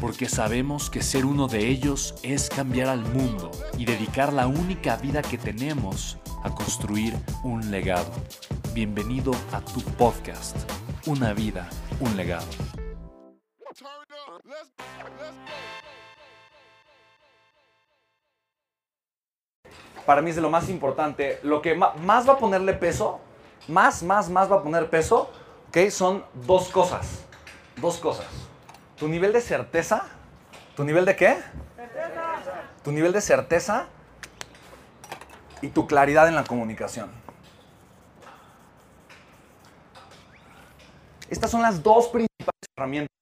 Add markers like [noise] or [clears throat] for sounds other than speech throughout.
porque sabemos que ser uno de ellos es cambiar al mundo y dedicar la única vida que tenemos a construir un legado. Bienvenido a tu podcast, Una vida, un legado. Para mí es de lo más importante. Lo que más va a ponerle peso, más, más, más va a poner peso, ¿ok? Son dos cosas. Dos cosas tu nivel de certeza, tu nivel de qué? Tu nivel de certeza y tu claridad en la comunicación. Estas son las dos principales herramientas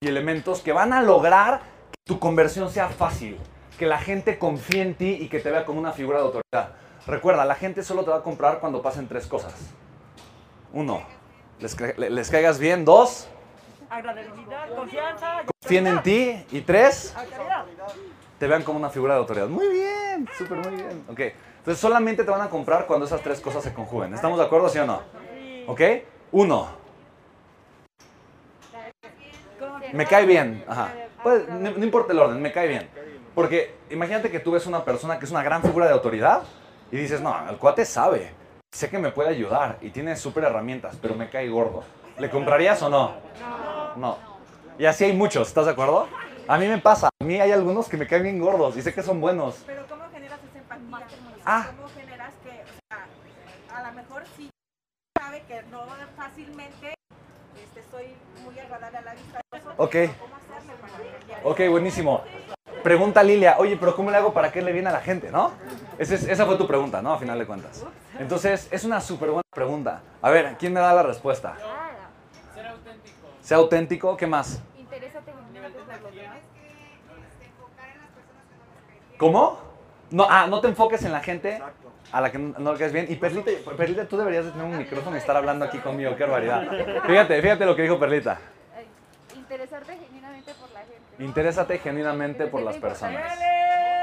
y elementos que van a lograr que tu conversión sea fácil, que la gente confíe en ti y que te vea como una figura de autoridad. Recuerda, la gente solo te va a comprar cuando pasen tres cosas. Uno, les caigas bien. Dos, agradabilidad, confianza. Confíen en ti. Y tres, te vean como una figura de autoridad. Muy bien, súper muy bien. Ok, entonces solamente te van a comprar cuando esas tres cosas se conjuguen. ¿Estamos de acuerdo, sí o no? Ok, uno. Me cae bien. Ajá. Pues, no, no importa el orden, me cae bien. Porque imagínate que tú ves una persona que es una gran figura de autoridad y dices, no, el cuate sabe, sé que me puede ayudar y tiene súper herramientas, pero me cae gordo. ¿Le comprarías o no? No. No. Y así hay muchos, ¿estás de acuerdo? A mí me pasa, a mí hay algunos que me caen bien gordos y sé que son buenos. Pero ¿cómo generas esa empatía? Ah. ¿Cómo generas que, o sea, a lo mejor sí sabe que no fácilmente este, soy muy agradable a la vista. Ok. Ok, buenísimo. Pregunta Lilia, oye, pero ¿cómo le hago para que le viene a la gente, no? esa fue tu pregunta, ¿no? A final de cuentas. Entonces, es una súper buena pregunta. A ver, ¿quién me da la respuesta? Sea auténtico, ¿qué más? Interésate ¿Cómo? No, ah, no te enfoques en la gente a la que no le caes bien. Y Perlita, Perlita, tú deberías de tener un micrófono y estar hablando aquí conmigo, qué barbaridad. Fíjate, fíjate lo que dijo Perlita. Interesarte genuinamente por la gente. Interésate genuinamente por las personas.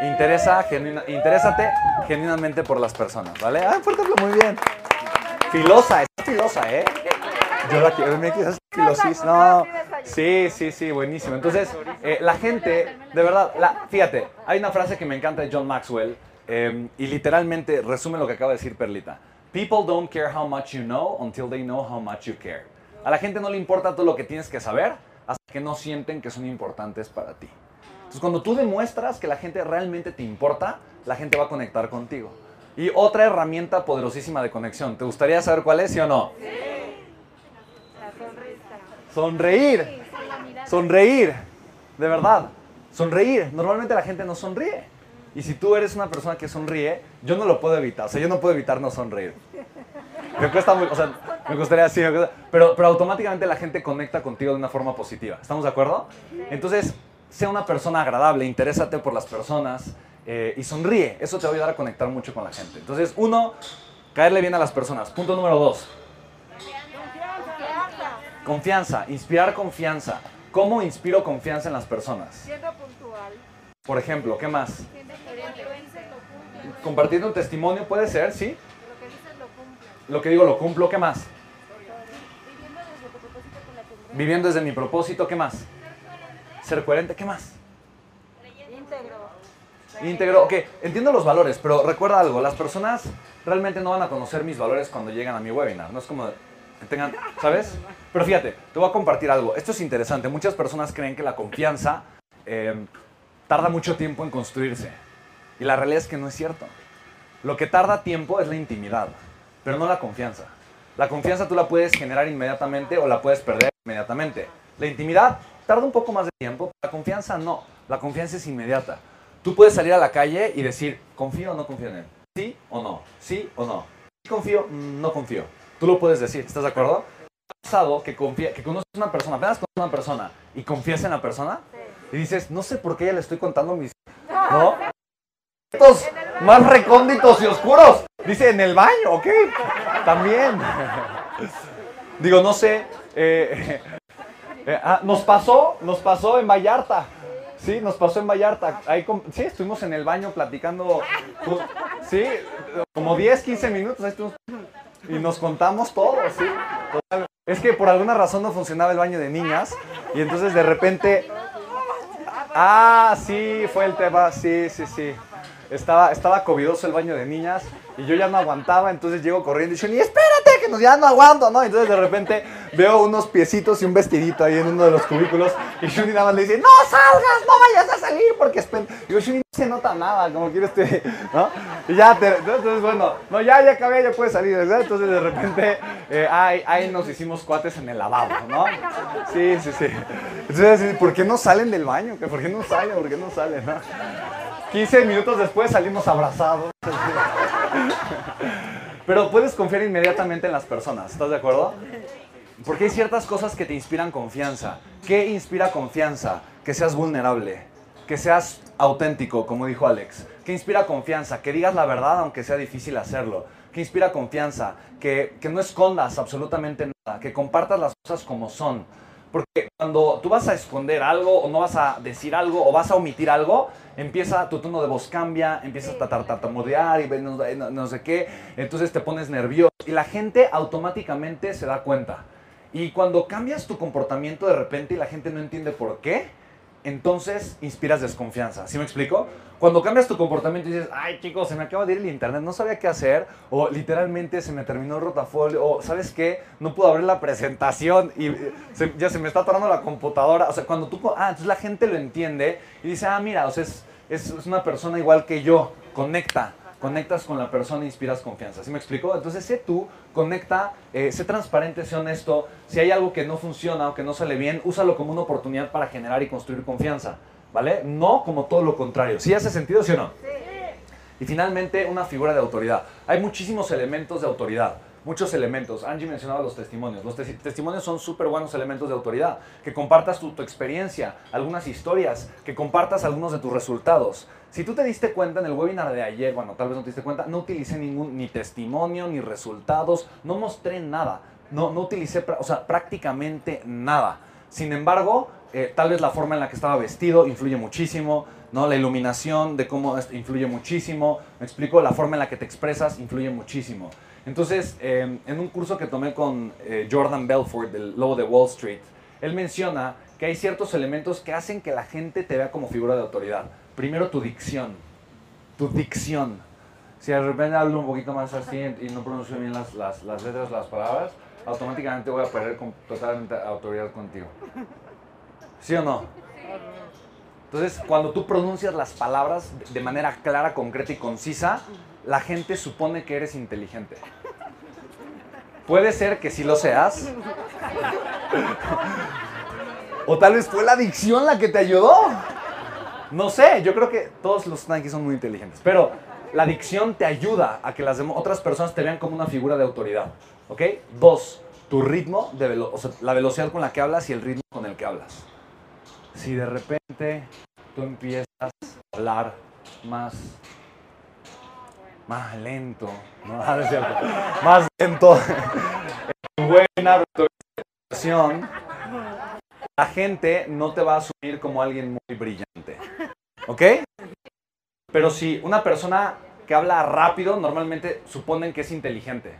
Interesa, genuina, interésate genuinamente por las personas, ¿vale? Ah, fuerte, muy bien. Filosa, es filosa, ¿eh? Yo la quiero, quieres filosis. No, sí, sí, sí, buenísimo. Entonces, eh, la gente, de verdad, la, fíjate, hay una frase que me encanta de John Maxwell eh, y literalmente resume lo que acaba de decir Perlita. People don't care how much you know until they know how much you care. A la gente no le importa todo lo que tienes que saber hasta que no sienten que son importantes para ti. Entonces, cuando tú demuestras que la gente realmente te importa, la gente va a conectar contigo. Y otra herramienta poderosísima de conexión. ¿Te gustaría saber cuál es, sí o no? Sí. Sonreír. Sonreír. De verdad. Sonreír. Normalmente la gente no sonríe. Y si tú eres una persona que sonríe, yo no lo puedo evitar. O sea, yo no puedo evitar no sonreír. Me cuesta muy, o sea, me gustaría así, pero, pero automáticamente la gente conecta contigo de una forma positiva. ¿Estamos de acuerdo? Entonces, sea una persona agradable, interésate por las personas eh, y sonríe. Eso te va a ayudar a conectar mucho con la gente. Entonces, uno, caerle bien a las personas. Punto número dos. Confianza, inspirar confianza. ¿Cómo inspiro confianza en las personas? Siendo puntual. Por ejemplo, ¿qué más? Compartiendo un testimonio puede ser, ¿sí? Lo que dices lo cumplo. Lo que digo lo cumplo, ¿qué más? Viviendo desde mi propósito, ¿qué más? Ser coherente, ¿qué más? Íntegro. Íntegro, ok, entiendo los valores, pero recuerda algo, las personas realmente no van a conocer mis valores cuando llegan a mi webinar, no es como tengan, ¿sabes? Pero fíjate, te voy a compartir algo. Esto es interesante. Muchas personas creen que la confianza em, tarda mucho tiempo en construirse. Y la realidad es que no es cierto. Lo que tarda tiempo es la intimidad, pero no la confianza. La confianza tú la puedes generar inmediatamente o la puedes perder inmediatamente. La intimidad tarda un poco más de tiempo, la confianza no. La confianza es inmediata. Tú puedes salir a la calle y decir, confío o no confío en él. Sí o no, sí o no. Sí confío, mm, no confío. Tú lo puedes decir, ¿estás de acuerdo? ¿Ha pasado que, confía, que conoces a una persona, apenas conoces a una persona y confías en la persona? Y dices, no sé por qué ya le estoy contando mis... ¿No? Estos más recónditos y oscuros. Dice, en el baño, ok. También. [laughs] Digo, no sé. eh, [laughs] eh, ah, nos pasó, nos pasó en Vallarta. Sí, nos pasó en Vallarta. Ahí sí, estuvimos en el baño platicando. Sí, como 10, 15 minutos. ahí estuvimos, y nos contamos todo, sí. Es que por alguna razón no funcionaba el baño de niñas. Y entonces de repente. Ah, sí, fue el tema. Sí, sí, sí. Estaba, estaba covidoso el baño de niñas y yo ya no aguantaba, entonces llego corriendo y yo, ni espérate, que nos, ya no aguanto, ¿no? Entonces de repente veo unos piecitos y un vestidito ahí en uno de los cubículos y Shuni nada más le dice, no salgas, no vayas a salir porque es pen-". Digo, Shuni no se nota nada, como quiere este, ¿no? Y ya, te- entonces bueno, no, ya, ya acabé, ya puedes salir, ¿verdad? Entonces de repente, eh, ahí, ahí nos hicimos cuates en el lavabo, ¿no? Sí, sí, sí. Entonces, ¿por qué no salen del baño? ¿Por qué no salen? ¿Por qué no salen? no? 15 minutos después salimos abrazados. Pero puedes confiar inmediatamente en las personas, ¿estás de acuerdo? Porque hay ciertas cosas que te inspiran confianza. ¿Qué inspira confianza? Que seas vulnerable, que seas auténtico, como dijo Alex. ¿Qué inspira confianza? Que digas la verdad aunque sea difícil hacerlo. ¿Qué inspira confianza? Que, que no escondas absolutamente nada, que compartas las cosas como son. Porque cuando tú vas a esconder algo o no vas a decir algo o vas a omitir algo, empieza tu tono de voz cambia, empiezas a tar- tartamudear y no, no- no sé qué, entonces te pones nervioso y la gente automáticamente se da cuenta. Y cuando cambias tu comportamiento de repente y la gente no entiende por qué, entonces inspiras desconfianza. ¿Sí me explico? Cuando cambias tu comportamiento y dices, ay chicos, se me acaba de ir el internet, no sabía qué hacer, o literalmente se me terminó el rotafolio, o sabes qué, no puedo abrir la presentación y eh, se- ya se me está atorando la computadora. O sea, cuando tú, ah, entonces la gente lo entiende y dice, ah, mira, o sea, es, es, es una persona igual que yo, conecta. Conectas con la persona e inspiras confianza. ¿Sí me explico? Entonces, sé tú, conecta, eh, sé transparente, sé honesto. Si hay algo que no funciona o que no sale bien, úsalo como una oportunidad para generar y construir confianza. ¿Vale? No como todo lo contrario. ¿Sí hace sentido, sí o no? Y finalmente, una figura de autoridad. Hay muchísimos elementos de autoridad. Muchos elementos. Angie mencionaba los testimonios. Los tes- testimonios son súper buenos elementos de autoridad. Que compartas tu, tu experiencia, algunas historias, que compartas algunos de tus resultados. Si tú te diste cuenta en el webinar de ayer, bueno, tal vez no te diste cuenta, no utilicé ningún ni testimonio, ni resultados, no mostré nada. No, no utilicé, o sea, prácticamente nada. Sin embargo, eh, tal vez la forma en la que estaba vestido influye muchísimo, ¿no? La iluminación de cómo influye muchísimo, me explico, la forma en la que te expresas influye muchísimo. Entonces, eh, en un curso que tomé con eh, Jordan Belfort, del Lobo de Wall Street, él menciona que hay ciertos elementos que hacen que la gente te vea como figura de autoridad. Primero, tu dicción. Tu dicción. Si de repente hablo un poquito más así y no pronuncio bien las, las, letras, las palabras, automáticamente voy a perder totalmente autoridad contigo. ¿Sí o no? Entonces, cuando tú pronuncias las palabras de manera clara, concreta y concisa, la gente supone que eres inteligente. Puede ser que sí lo seas. O tal vez fue la dicción la que te ayudó. No sé, yo creo que todos los Nike son muy inteligentes, pero la dicción te ayuda a que las otras personas te vean como una figura de autoridad. ¿Ok? Dos, tu ritmo, de o sea, la velocidad con la que hablas y el ritmo con el que hablas. Si de repente tú empiezas a hablar más, más lento, no, [laughs] Ah, no más lento, [laughs] en buena la gente no te va a asumir como alguien muy brillante. [laughs] ¿Ok? Pero si una persona que habla rápido, normalmente suponen que es inteligente.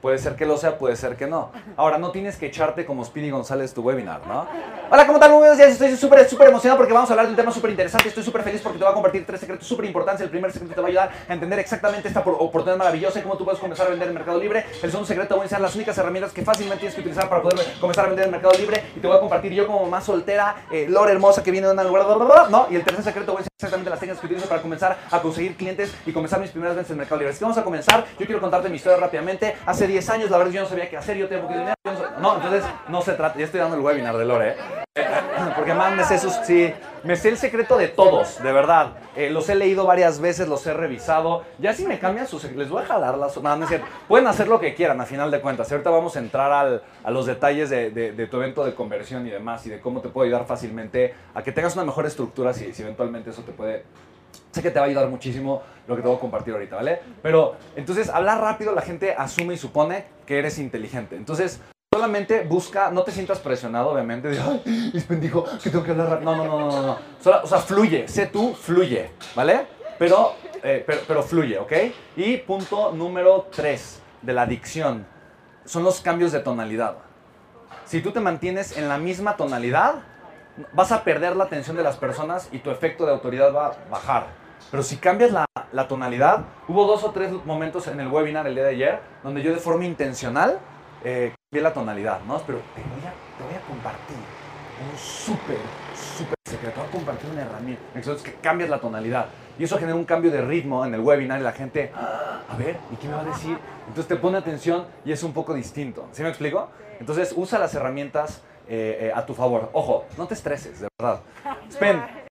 Puede ser que lo sea, puede ser que no. Ahora, no tienes que echarte como Speedy González tu webinar, ¿no? Hola, ¿cómo están? Muy buenos días. Estoy súper, súper emocionado porque vamos a hablar de un tema súper interesante. Estoy súper feliz porque te voy a compartir tres secretos súper importantes. El primer secreto te va a ayudar a entender exactamente esta por- oportunidad maravillosa y cómo tú puedes comenzar a vender en Mercado Libre. El segundo secreto voy a enseñar las únicas herramientas que fácilmente tienes que utilizar para poder comenzar a vender en Mercado Libre. Y te voy a compartir yo como mamá soltera, eh, hermosa que viene de un lugar, ¿no? Y el tercer secreto voy a enseñar exactamente las técnicas que utilizo para comenzar a conseguir clientes y comenzar mis primeras ventas en Mercado Libre. Así vamos a comenzar. Yo quiero contarte mi historia rápidamente. Hace 10 años, la verdad, yo no sabía qué hacer. Yo poquito dinero. yo no, no, entonces no se trata. Ya estoy dando el webinar de Lore, ¿eh? [clears throat] Porque más me sé sus, sí, me sé el secreto de todos, de verdad. Eh, los he leído varias veces, los he revisado. Ya si me cambian sus, les voy a jalar las, no, no cierto. Pueden hacer lo que quieran, a final de cuentas. Ahorita vamos a entrar al- a los detalles de, de- tu evento de conversión y demás y de cómo te puedo ayudar fácilmente a que tengas una mejor estructura si eventualmente eso te puede Sé que te va a ayudar muchísimo lo que te voy a compartir ahorita, ¿vale? Pero entonces, hablar rápido, la gente asume y supone que eres inteligente. Entonces, solamente busca, no te sientas presionado, obviamente, de, ay, es pendijo, que tengo que hablar rápido. No, no, no, no, no. Solo- o sea, fluye, sé tú, fluye, ¿vale? Pero, eh, pero, pero fluye, ¿ok? Y punto número tres de la adicción son los cambios de tonalidad. Si tú te mantienes en la misma tonalidad, vas a perder la atención de las personas y tu efecto de autoridad va a bajar. Pero si cambias la, la tonalidad, hubo dos o tres momentos en el webinar el día de ayer donde yo de forma intencional eh, cambié la tonalidad, ¿no? Pero te voy a, te voy a compartir un súper, súper secreto. Voy a compartir una herramienta. Entonces, que cambias la tonalidad. Y eso genera un cambio de ritmo en el webinar y la gente, "Ah, a ver, ¿y qué me va a decir? Entonces te pone atención y es un poco distinto. ¿Sí me explico? Entonces usa las herramientas eh, eh, a tu favor. Ojo, no te estreses, de verdad. [laughs]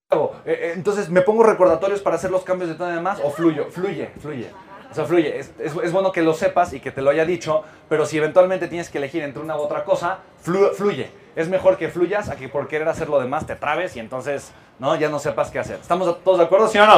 Hago? Eh, entonces me pongo recordatorios para hacer los cambios de tono y demás o fluyo, fluye, fluye. O sea, fluye. Es, es- es bueno que lo sepas y que te lo haya dicho, pero si eventualmente tienes que elegir entre una u otra cosa, flu- fluye. Es mejor que fluyas a que por querer hacer lo demás te trabes y entonces no ya no sepas qué hacer. ¿Estamos todos de acuerdo, sí o no?